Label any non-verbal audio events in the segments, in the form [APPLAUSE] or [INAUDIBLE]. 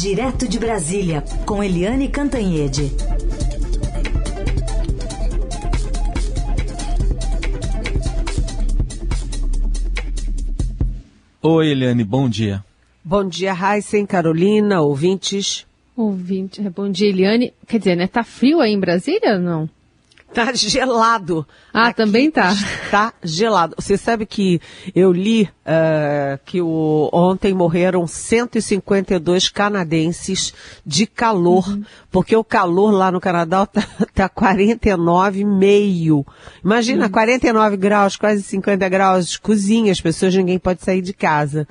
Direto de Brasília, com Eliane Cantanhede. Oi, Eliane, bom dia. Bom dia, Raíssen, Carolina, ouvintes. Ouvinte, bom dia, Eliane. Quer dizer, né, tá frio aí em Brasília ou não? Tá gelado. Ah, Aqui também tá. Tá gelado. Você sabe que eu li uh, que o, ontem morreram 152 canadenses de calor, uhum. porque o calor lá no Canadá tá, [LAUGHS] tá 49,5. Imagina, uhum. 49 graus, quase 50 graus, cozinha, as pessoas, ninguém pode sair de casa.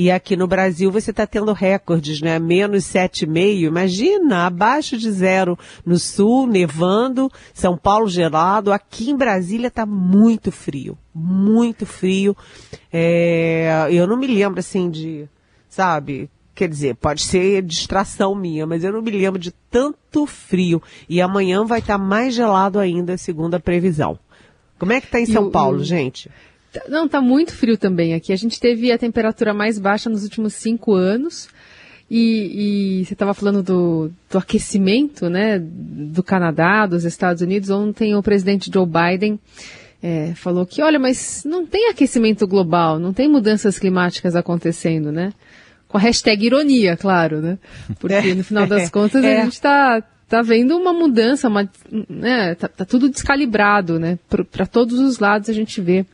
E aqui no Brasil você está tendo recordes, né? Menos 7,5. Imagina, abaixo de zero no sul, nevando, São Paulo gelado. Aqui em Brasília está muito frio. Muito frio. É, eu não me lembro assim de, sabe, quer dizer, pode ser distração minha, mas eu não me lembro de tanto frio. E amanhã vai estar tá mais gelado ainda, segundo a previsão. Como é que está em São Paulo, gente? Não, tá muito frio também aqui. A gente teve a temperatura mais baixa nos últimos cinco anos. E, e você estava falando do, do, aquecimento, né, do Canadá, dos Estados Unidos. Ontem o presidente Joe Biden é, falou que, olha, mas não tem aquecimento global, não tem mudanças climáticas acontecendo, né? Com a hashtag ironia, claro, né? Porque no final das [LAUGHS] contas é. a gente está tá vendo uma mudança, uma, né, tá, tá tudo descalibrado, né? Para todos os lados a gente vê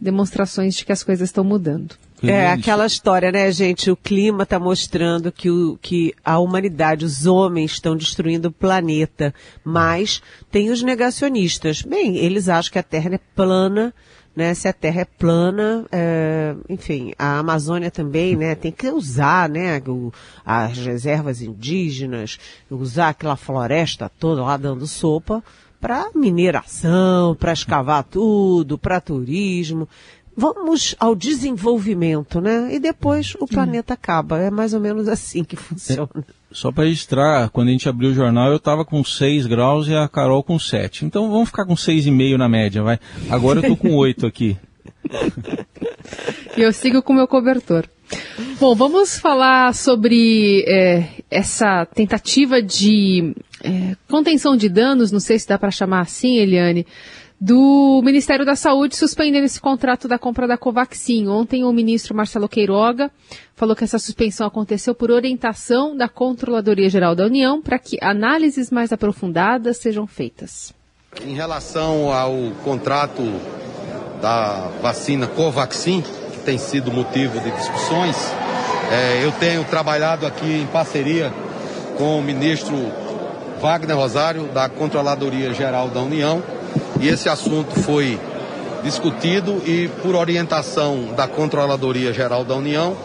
demonstrações de que as coisas estão mudando. É aquela história, né, gente? O clima está mostrando que, o, que a humanidade, os homens estão destruindo o planeta. Mas tem os negacionistas. Bem, eles acham que a Terra é plana, né? Se a Terra é plana, é, enfim, a Amazônia também, né? Tem que usar, né? O, as reservas indígenas, usar aquela floresta toda lá dando sopa para mineração, para escavar tudo, para turismo. Vamos ao desenvolvimento, né? E depois o planeta acaba. É mais ou menos assim que funciona. É, só para registrar, quando a gente abriu o jornal, eu estava com 6 graus e a Carol com 7. Então vamos ficar com 6,5 na média, vai. Agora eu tô com 8 aqui. [LAUGHS] E eu sigo com o meu cobertor. Bom, vamos falar sobre é, essa tentativa de é, contenção de danos, não sei se dá para chamar assim, Eliane, do Ministério da Saúde suspendendo esse contrato da compra da Covaxin. Ontem o ministro Marcelo Queiroga falou que essa suspensão aconteceu por orientação da Controladoria Geral da União para que análises mais aprofundadas sejam feitas. Em relação ao contrato da vacina Covaxin, que tem sido motivo de discussões, é, eu tenho trabalhado aqui em parceria com o ministro Wagner Rosário, da Controladoria Geral da União, e esse assunto foi discutido e, por orientação da Controladoria Geral da União,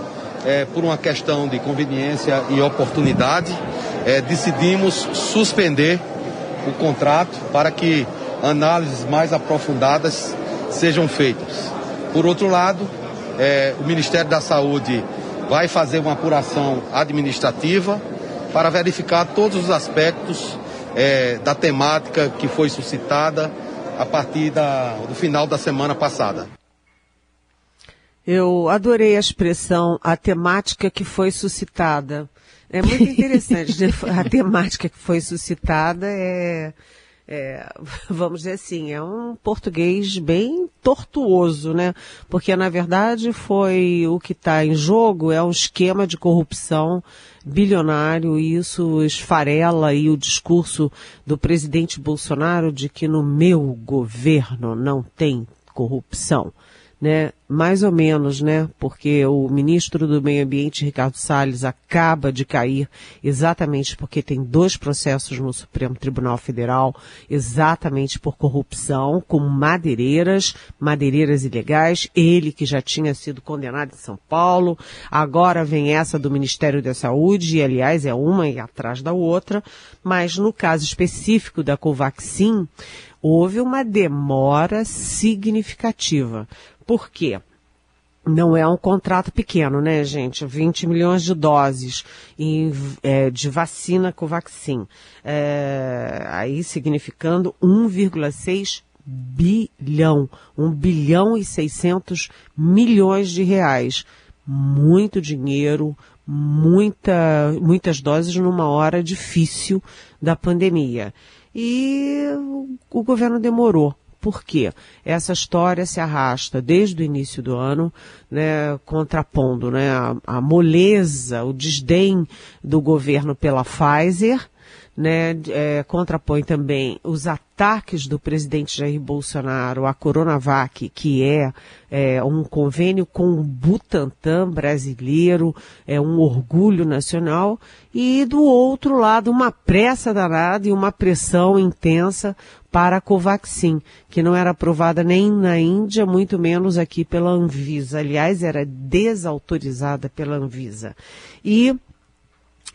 é, por uma questão de conveniência e oportunidade, é, decidimos suspender o contrato para que análises mais aprofundadas sejam feitas. Por outro lado, é, o Ministério da Saúde vai fazer uma apuração administrativa para verificar todos os aspectos é, da temática que foi suscitada a partir da, do final da semana passada. Eu adorei a expressão, a temática que foi suscitada. É muito interessante. Né? [LAUGHS] a temática que foi suscitada é, é, [LAUGHS] vamos dizer assim, é um português bem tortuoso, né? Porque na verdade foi o que está em jogo é um esquema de corrupção bilionário e isso esfarela aí o discurso do presidente Bolsonaro de que no meu governo não tem corrupção né? Mais ou menos, né? Porque o ministro do Meio Ambiente, Ricardo Salles, acaba de cair exatamente porque tem dois processos no Supremo Tribunal Federal, exatamente por corrupção, com madeireiras, madeireiras ilegais. Ele que já tinha sido condenado em São Paulo, agora vem essa do Ministério da Saúde, e aliás é uma e atrás da outra, mas no caso específico da Covaxin, houve uma demora significativa. Por quê? Não é um contrato pequeno, né, gente? 20 milhões de doses em, é, de vacina Covaxin. É, aí significando 1,6 bilhão. 1 bilhão e 600 milhões de reais. Muito dinheiro, muita, muitas doses numa hora difícil da pandemia. E o governo demorou. Por quê? Essa história se arrasta desde o início do ano, né, contrapondo né, a, a moleza, o desdém do governo pela Pfizer, né, é, contrapõe também os ataques do presidente Jair Bolsonaro à Coronavac, que é, é um convênio com o Butantan brasileiro, é um orgulho nacional, e do outro lado uma pressa danada e uma pressão intensa para a Covaxin, que não era aprovada nem na Índia, muito menos aqui pela Anvisa. Aliás, era desautorizada pela Anvisa. E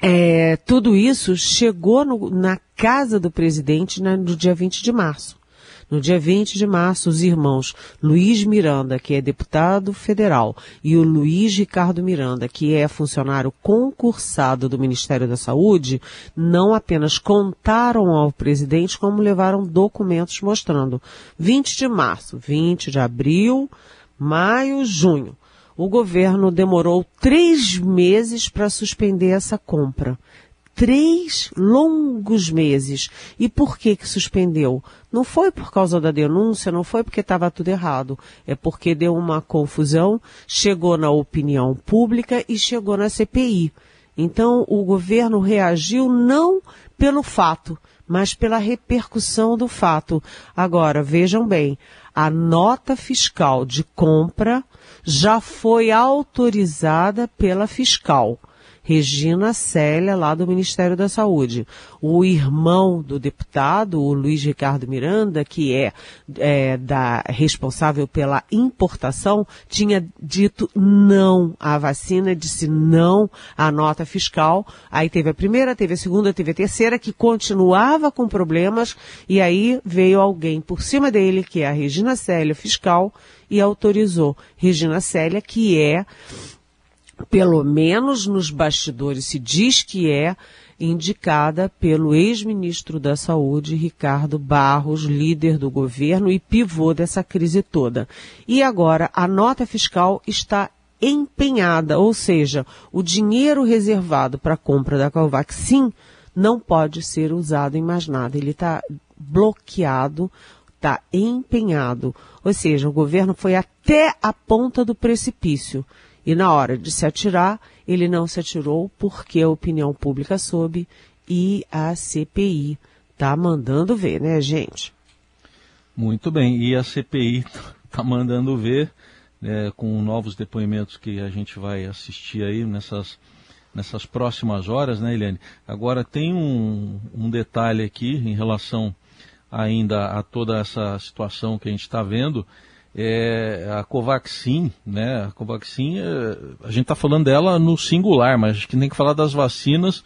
é, tudo isso chegou no, na casa do presidente na, no dia 20 de março. No dia 20 de março, os irmãos Luiz Miranda, que é deputado federal, e o Luiz Ricardo Miranda, que é funcionário concursado do Ministério da Saúde, não apenas contaram ao presidente, como levaram documentos mostrando 20 de março, 20 de abril, maio, junho o governo demorou três meses para suspender essa compra. Três longos meses. E por que que suspendeu? Não foi por causa da denúncia, não foi porque estava tudo errado. É porque deu uma confusão, chegou na opinião pública e chegou na CPI. Então o governo reagiu não pelo fato, mas pela repercussão do fato. Agora, vejam bem, a nota fiscal de compra já foi autorizada pela fiscal. Regina Célia, lá do Ministério da Saúde. O irmão do deputado, o Luiz Ricardo Miranda, que é, é da, responsável pela importação, tinha dito não à vacina, disse não à nota fiscal. Aí teve a primeira, teve a segunda, teve a terceira, que continuava com problemas, e aí veio alguém por cima dele, que é a Regina Célia, fiscal, e autorizou. Regina Célia, que é pelo menos nos bastidores se diz que é indicada pelo ex-ministro da Saúde, Ricardo Barros, líder do governo e pivô dessa crise toda. E agora a nota fiscal está empenhada, ou seja, o dinheiro reservado para a compra da Covaxin não pode ser usado em mais nada. Ele está bloqueado, está empenhado. Ou seja, o governo foi até a ponta do precipício. E na hora de se atirar, ele não se atirou porque a opinião pública soube e a CPI está mandando ver, né, gente? Muito bem. E a CPI está [LAUGHS] mandando ver, né, com novos depoimentos que a gente vai assistir aí nessas, nessas próximas horas, né, Eliane? Agora tem um, um detalhe aqui em relação ainda a toda essa situação que a gente está vendo é, a Covaxin, né? A Covaxin, é, a gente está falando dela no singular, mas acho que tem que falar das vacinas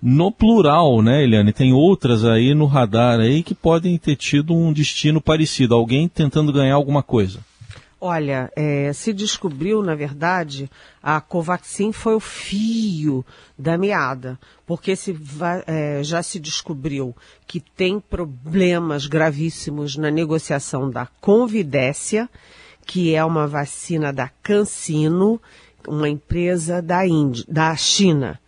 no plural, né, Eliane? Tem outras aí no radar aí que podem ter tido um destino parecido, alguém tentando ganhar alguma coisa. Olha, é, se descobriu, na verdade, a Covaxin foi o fio da meada, porque se, é, já se descobriu que tem problemas gravíssimos na negociação da Convidécia, que é uma vacina da CanSino, uma empresa da, Índia, da China.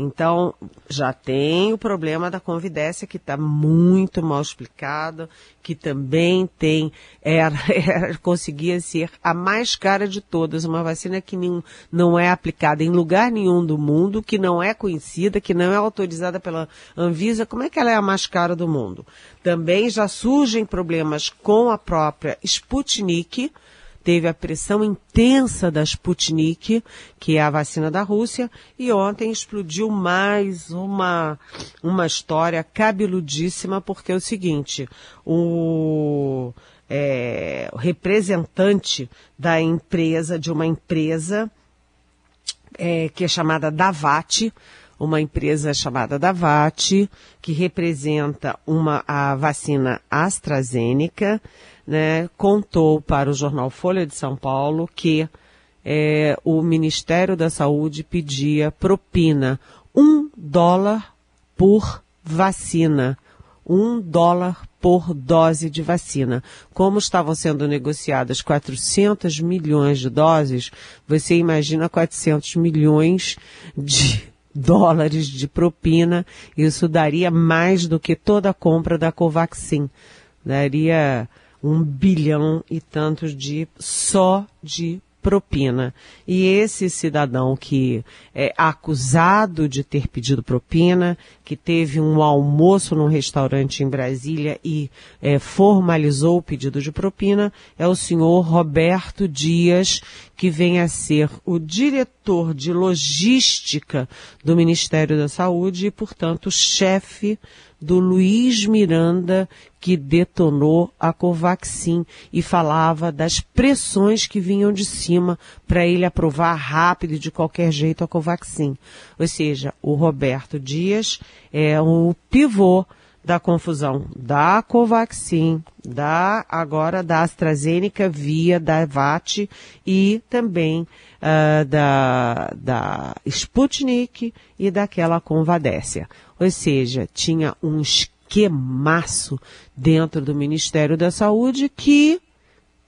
Então, já tem o problema da convidência que está muito mal explicado, que também tem, era, era, conseguia ser a mais cara de todas, uma vacina que nem, não é aplicada em lugar nenhum do mundo, que não é conhecida, que não é autorizada pela Anvisa, como é que ela é a mais cara do mundo? Também já surgem problemas com a própria Sputnik, teve a pressão intensa da Sputnik, que é a vacina da Rússia, e ontem explodiu mais uma, uma história cabeludíssima, porque é o seguinte, o, é, o representante da empresa, de uma empresa é, que é chamada Davat, uma empresa chamada Davat, que representa uma, a vacina AstraZeneca, né, contou para o jornal Folha de São Paulo que é, o Ministério da Saúde pedia propina um dólar por vacina. um dólar por dose de vacina. Como estavam sendo negociadas 400 milhões de doses, você imagina 400 milhões de dólares de propina. Isso daria mais do que toda a compra da Covaxin. Daria um bilhão e tantos de só de propina. E esse cidadão que é acusado de ter pedido propina, que teve um almoço num restaurante em Brasília e é, formalizou o pedido de propina, é o senhor Roberto Dias, que vem a ser o diretor de logística do Ministério da Saúde e, portanto, chefe do Luiz Miranda, que detonou a Covaxin e falava das pressões que vinham de cima para ele aprovar rápido e de qualquer jeito a Covaxin. Ou seja, o Roberto Dias é o pivô da confusão da Covaxin, da agora da AstraZeneca via da VAT e também uh, da, da Sputnik e daquela Convadécia. Ou seja, tinha um esquemaço dentro do Ministério da Saúde que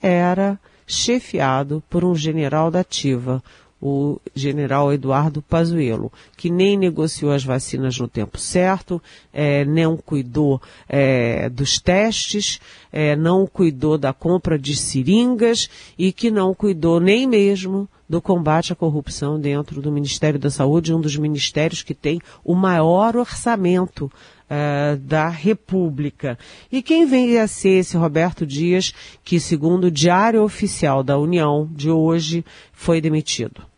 era chefiado por um general da ativa, o general Eduardo Pazuello, que nem negociou as vacinas no tempo certo, é, não cuidou é, dos testes, é, não cuidou da compra de seringas e que não cuidou nem mesmo do combate à corrupção dentro do Ministério da Saúde, um dos ministérios que tem o maior orçamento uh, da República. E quem vem a ser esse Roberto Dias, que segundo o Diário Oficial da União de hoje foi demitido?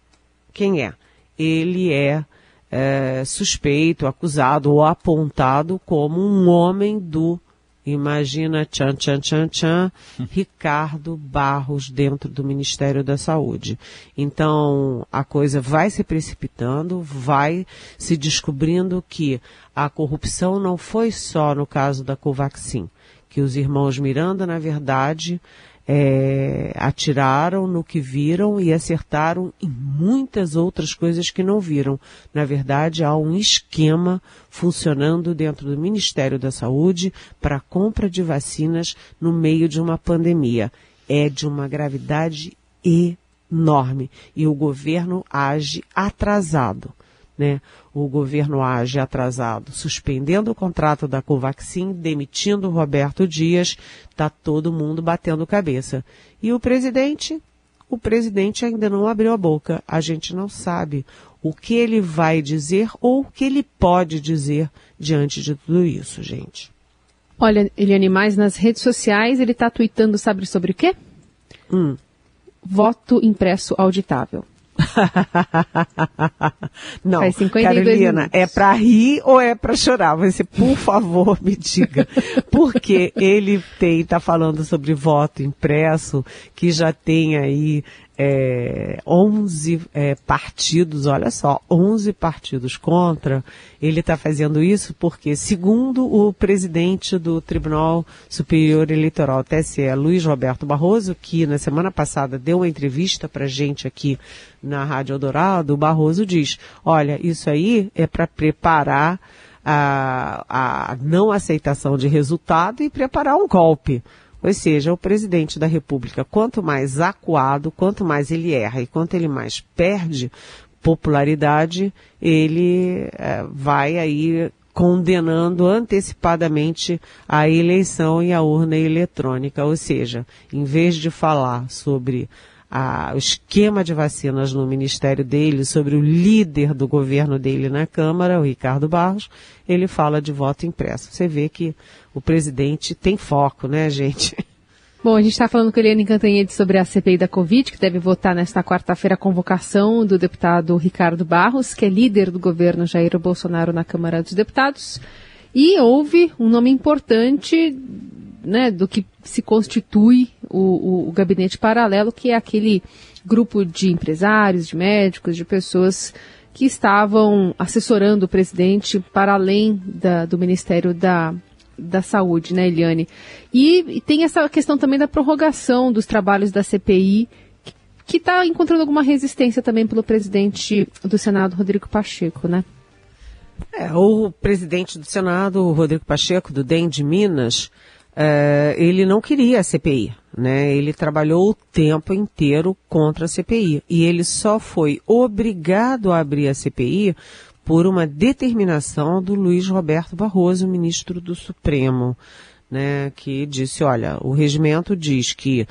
Quem é? Ele é, é suspeito, acusado ou apontado como um homem do Imagina, tchan, tchan, tchan, tchan, [LAUGHS] Ricardo Barros dentro do Ministério da Saúde. Então, a coisa vai se precipitando, vai se descobrindo que a corrupção não foi só no caso da Covaxin, que os irmãos Miranda, na verdade, é, atiraram no que viram e acertaram em muitas outras coisas que não viram. Na verdade, há um esquema funcionando dentro do Ministério da Saúde para a compra de vacinas no meio de uma pandemia. É de uma gravidade enorme e o governo age atrasado né? O governo age atrasado, suspendendo o contrato da Covaxin, demitindo o Roberto Dias, tá todo mundo batendo cabeça. E o presidente? O presidente ainda não abriu a boca. A gente não sabe o que ele vai dizer ou o que ele pode dizer diante de tudo isso, gente. Olha, Eliane, mais nas redes sociais ele está tweetando, sabe sobre o quê? Hum. Voto impresso auditável. [LAUGHS] Não, Carolina, é para rir ou é para chorar? Você, por favor, me diga. Porque ele tem, está falando sobre voto impresso, que já tem aí é, 11 é, partidos, olha só, 11 partidos contra. Ele está fazendo isso porque, segundo o presidente do Tribunal Superior Eleitoral, TSE, Luiz Roberto Barroso, que na semana passada deu uma entrevista para gente aqui na Rádio Eldorado, o Barroso diz, olha, isso aí é para preparar a, a não aceitação de resultado e preparar um golpe. Ou seja, o presidente da República, quanto mais acuado, quanto mais ele erra e quanto ele mais perde popularidade, ele é, vai aí condenando antecipadamente a eleição e a urna eletrônica. Ou seja, em vez de falar sobre a, o esquema de vacinas no ministério dele, sobre o líder do governo dele na Câmara, o Ricardo Barros, ele fala de voto impresso. Você vê que o presidente tem foco, né, gente? Bom, a gente está falando com a Eliane Cantanhede sobre a CPI da Covid, que deve votar nesta quarta-feira a convocação do deputado Ricardo Barros, que é líder do governo Jair Bolsonaro na Câmara dos Deputados. E houve um nome importante né, do que se constitui o, o, o, gabinete paralelo, que é aquele grupo de empresários, de médicos, de pessoas que estavam assessorando o presidente para além da, do Ministério da, da Saúde, né, Eliane? E, e, tem essa questão também da prorrogação dos trabalhos da CPI, que está encontrando alguma resistência também pelo presidente do Senado, Rodrigo Pacheco, né? É, o presidente do Senado, Rodrigo Pacheco, do DEM de Minas, é, ele não queria a CPI, né? Ele trabalhou o tempo inteiro contra a CPI e ele só foi obrigado a abrir a CPI por uma determinação do Luiz Roberto Barroso, ministro do Supremo, né? Que disse, olha, o regimento diz que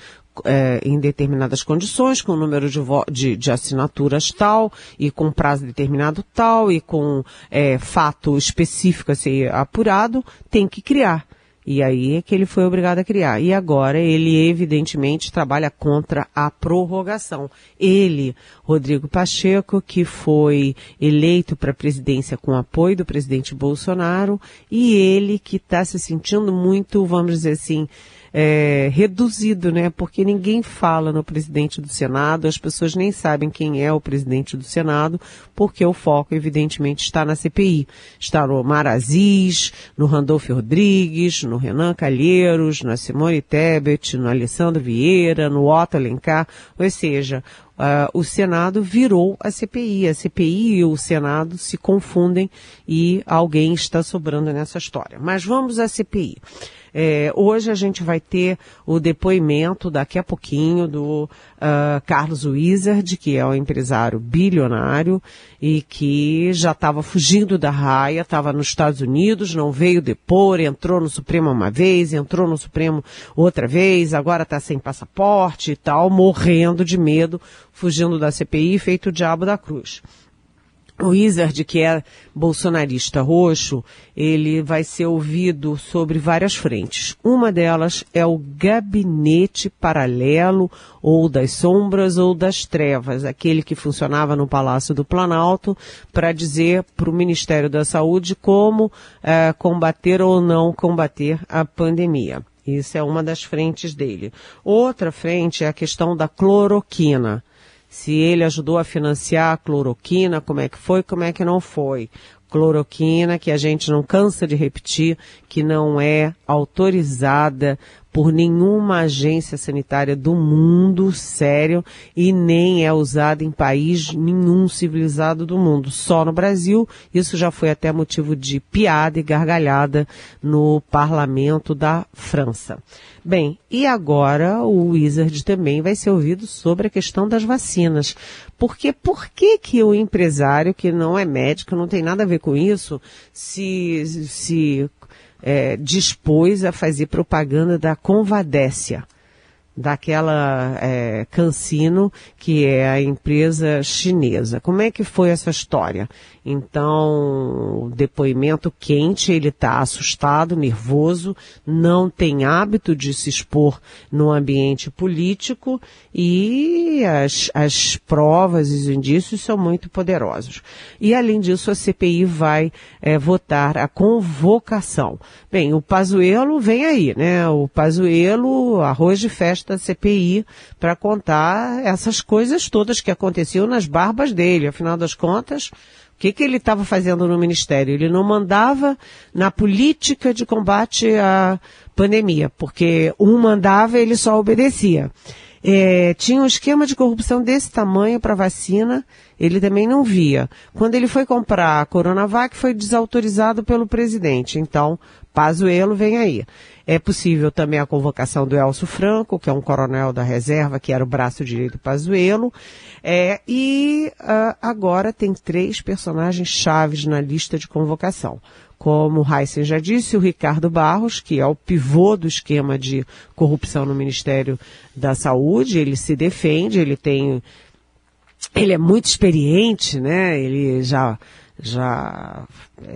é, em determinadas condições, com número de, de, de, assinaturas tal, e com prazo determinado tal, e com é, fato específico a ser apurado, tem que criar. E aí é que ele foi obrigado a criar. E agora ele evidentemente trabalha contra a prorrogação. Ele, Rodrigo Pacheco, que foi eleito para a presidência com apoio do presidente Bolsonaro, e ele que está se sentindo muito, vamos dizer assim, é, reduzido, né? Porque ninguém fala no presidente do Senado, as pessoas nem sabem quem é o presidente do Senado, porque o foco, evidentemente, está na CPI. Está no Mar Aziz, no Randolfo Rodrigues, no Renan Calheiros, na Simone Tebet, no Alessandro Vieira, no Otto Alencar, ou seja, Uh, o Senado virou a CPI. A CPI e o Senado se confundem e alguém está sobrando nessa história. Mas vamos à CPI. É, hoje a gente vai ter o depoimento, daqui a pouquinho, do uh, Carlos Wizard, que é um empresário bilionário e que já estava fugindo da raia, estava nos Estados Unidos, não veio depor, entrou no Supremo uma vez, entrou no Supremo outra vez, agora está sem passaporte e tal, morrendo de medo, fugindo da CPI, feito o diabo da cruz o Wizard, que é bolsonarista roxo, ele vai ser ouvido sobre várias frentes. Uma delas é o gabinete paralelo, ou das sombras, ou das trevas, aquele que funcionava no Palácio do Planalto, para dizer para o Ministério da Saúde como é, combater ou não combater a pandemia. Isso é uma das frentes dele. Outra frente é a questão da cloroquina se ele ajudou a financiar a cloroquina, como é que foi, como é que não foi. Cloroquina, que a gente não cansa de repetir, que não é autorizada por nenhuma agência sanitária do mundo, sério, e nem é usada em país nenhum civilizado do mundo, só no Brasil. Isso já foi até motivo de piada e gargalhada no parlamento da França. Bem, e agora o Wizard também vai ser ouvido sobre a questão das vacinas. Porque por que que o empresário que não é médico, não tem nada a ver com isso, se, se é, dispôs a fazer propaganda da Convadécia, daquela é, Cancino, que é a empresa chinesa. Como é que foi essa história? Então, depoimento quente, ele está assustado, nervoso, não tem hábito de se expor no ambiente político e as, as provas e os indícios são muito poderosos. E além disso, a CPI vai é, votar a convocação. Bem, o Pazuelo vem aí, né? O Pazuelo, arroz de festa CPI, para contar essas coisas todas que aconteciam nas barbas dele. Afinal das contas, que, que ele estava fazendo no Ministério? Ele não mandava na política de combate à pandemia, porque um mandava e ele só obedecia. É, tinha um esquema de corrupção desse tamanho para vacina, ele também não via. Quando ele foi comprar a Coronavac, foi desautorizado pelo presidente. Então, Pazuelo vem aí. É possível também a convocação do Elcio Franco, que é um coronel da reserva, que era o braço direito do Pazuelo. É, e uh, agora tem três personagens chaves na lista de convocação como Heisen já disse, o Ricardo Barros, que é o pivô do esquema de corrupção no Ministério da Saúde, ele se defende, ele tem, ele é muito experiente, né? Ele já, já,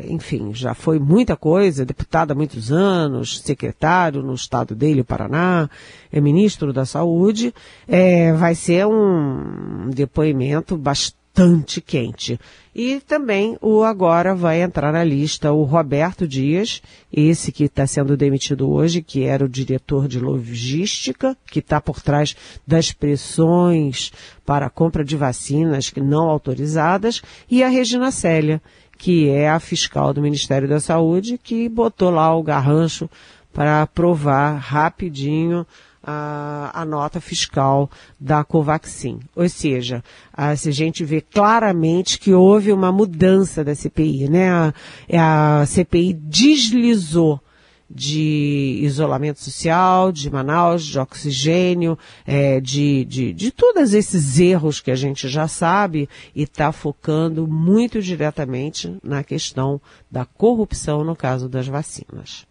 enfim, já foi muita coisa, deputado há muitos anos, secretário no estado dele, Paraná, é ministro da Saúde, é, vai ser um depoimento bastante bastante quente. E também o agora vai entrar na lista o Roberto Dias, esse que está sendo demitido hoje, que era o diretor de logística, que está por trás das pressões para a compra de vacinas não autorizadas, e a Regina Célia, que é a fiscal do Ministério da Saúde, que botou lá o garrancho para aprovar rapidinho a, a nota fiscal da Covaxin. Ou seja, a, a gente vê claramente que houve uma mudança da CPI, né? A, a CPI deslizou de isolamento social, de Manaus, de oxigênio, é, de, de, de todos esses erros que a gente já sabe e está focando muito diretamente na questão da corrupção no caso das vacinas.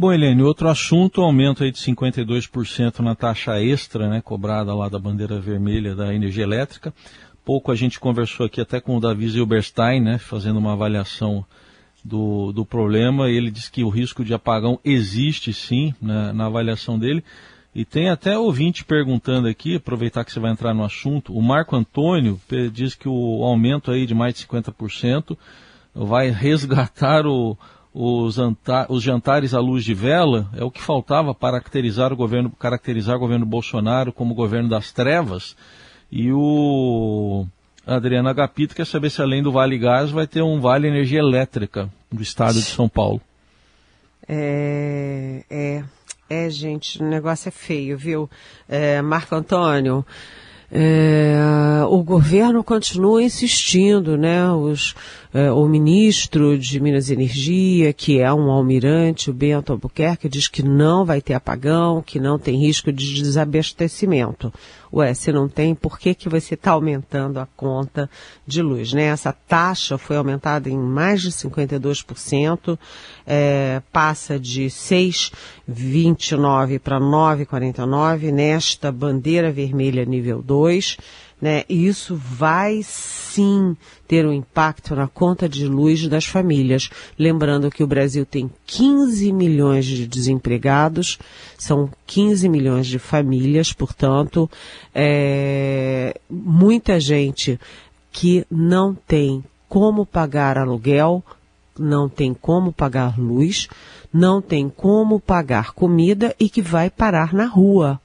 Bom, Helene, outro assunto, aumento aí de 52% na taxa extra, né, cobrada lá da bandeira vermelha da energia elétrica. Pouco a gente conversou aqui até com o Davi Zilberstein, né, fazendo uma avaliação do, do problema. Ele diz que o risco de apagão existe sim né, na avaliação dele. E tem até ouvinte perguntando aqui, aproveitar que você vai entrar no assunto, o Marco Antônio diz que o aumento aí de mais de 50% vai [LAUGHS] resgatar o, os, os, jantares à luz de vela, é o que faltava para caracterizar o governo, caracterizar o governo Bolsonaro como governo das trevas. E o Adriana Agapito quer saber se além do Vale Gás vai ter um Vale Energia Elétrica do estado de São Paulo. É, é, é gente, o negócio é feio, viu? É, Marco Antônio, é, o governo continua insistindo, né? Os, é, o ministro de Minas e Energia, que é um almirante, o Bento Albuquerque, diz que não vai ter apagão, que não tem risco de desabastecimento. Ué, se não tem, por que, que você está aumentando a conta de luz? Né? Essa taxa foi aumentada em mais de 52%, é, passa de 6,29 para 9,49 nesta bandeira vermelha nível 2 né? Isso vai sim ter um impacto na conta de luz das famílias. Lembrando que o Brasil tem 15 milhões de desempregados, são 15 milhões de famílias, portanto, é, muita gente que não tem como pagar aluguel, não tem como pagar luz, não tem como pagar comida e que vai parar na rua.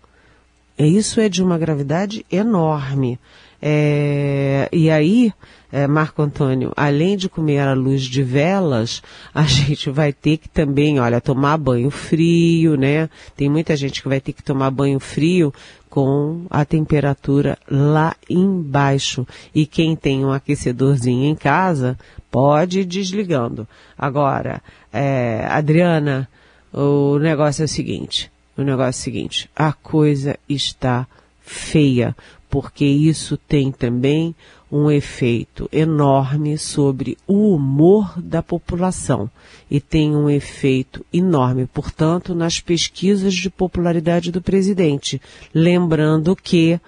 É, isso é de uma gravidade enorme. É, e aí, é, Marco Antônio, além de comer à luz de velas, a [LAUGHS] gente vai ter que também, olha, tomar banho frio, né? Tem muita gente que vai ter que tomar banho frio com a temperatura lá embaixo. E quem tem um aquecedorzinho em casa, pode ir desligando. Agora, é, Adriana, o negócio é o seguinte o negócio seguinte, a coisa está feia, porque isso tem também um efeito enorme sobre o humor da população. E tem um efeito enorme, portanto, nas pesquisas de popularidade do presidente. Lembrando que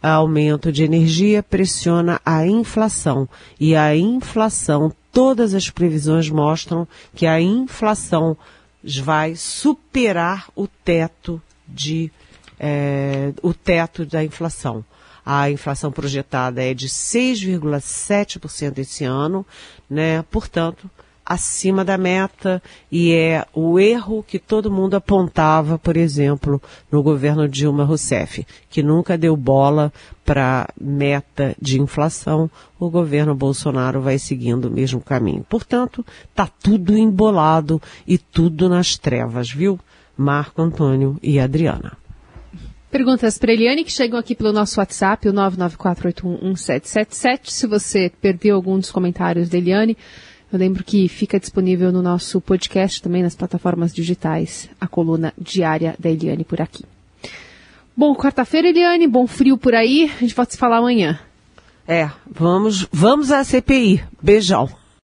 aumento de energia pressiona a inflação. E a inflação, todas as previsões mostram que a inflação vai superar o teto de é, o teto da inflação. A inflação projetada é de 6,7% esse ano, né? Portanto, acima da meta e é o erro que todo mundo apontava, por exemplo, no governo Dilma Rousseff, que nunca deu bola para meta de inflação. O governo Bolsonaro vai seguindo o mesmo caminho. Portanto, tá tudo embolado e tudo nas trevas, viu? Marco Antônio e Adriana. Perguntas para Eliane que chegam aqui pelo nosso WhatsApp, o 994811777. Se você perdeu algum dos comentários da Eliane, eu lembro que fica disponível no nosso podcast também nas plataformas digitais, a coluna diária da Eliane por aqui. Bom, quarta-feira, Eliane, bom frio por aí. A gente pode se falar amanhã. É, vamos, vamos à CPI. Beijão.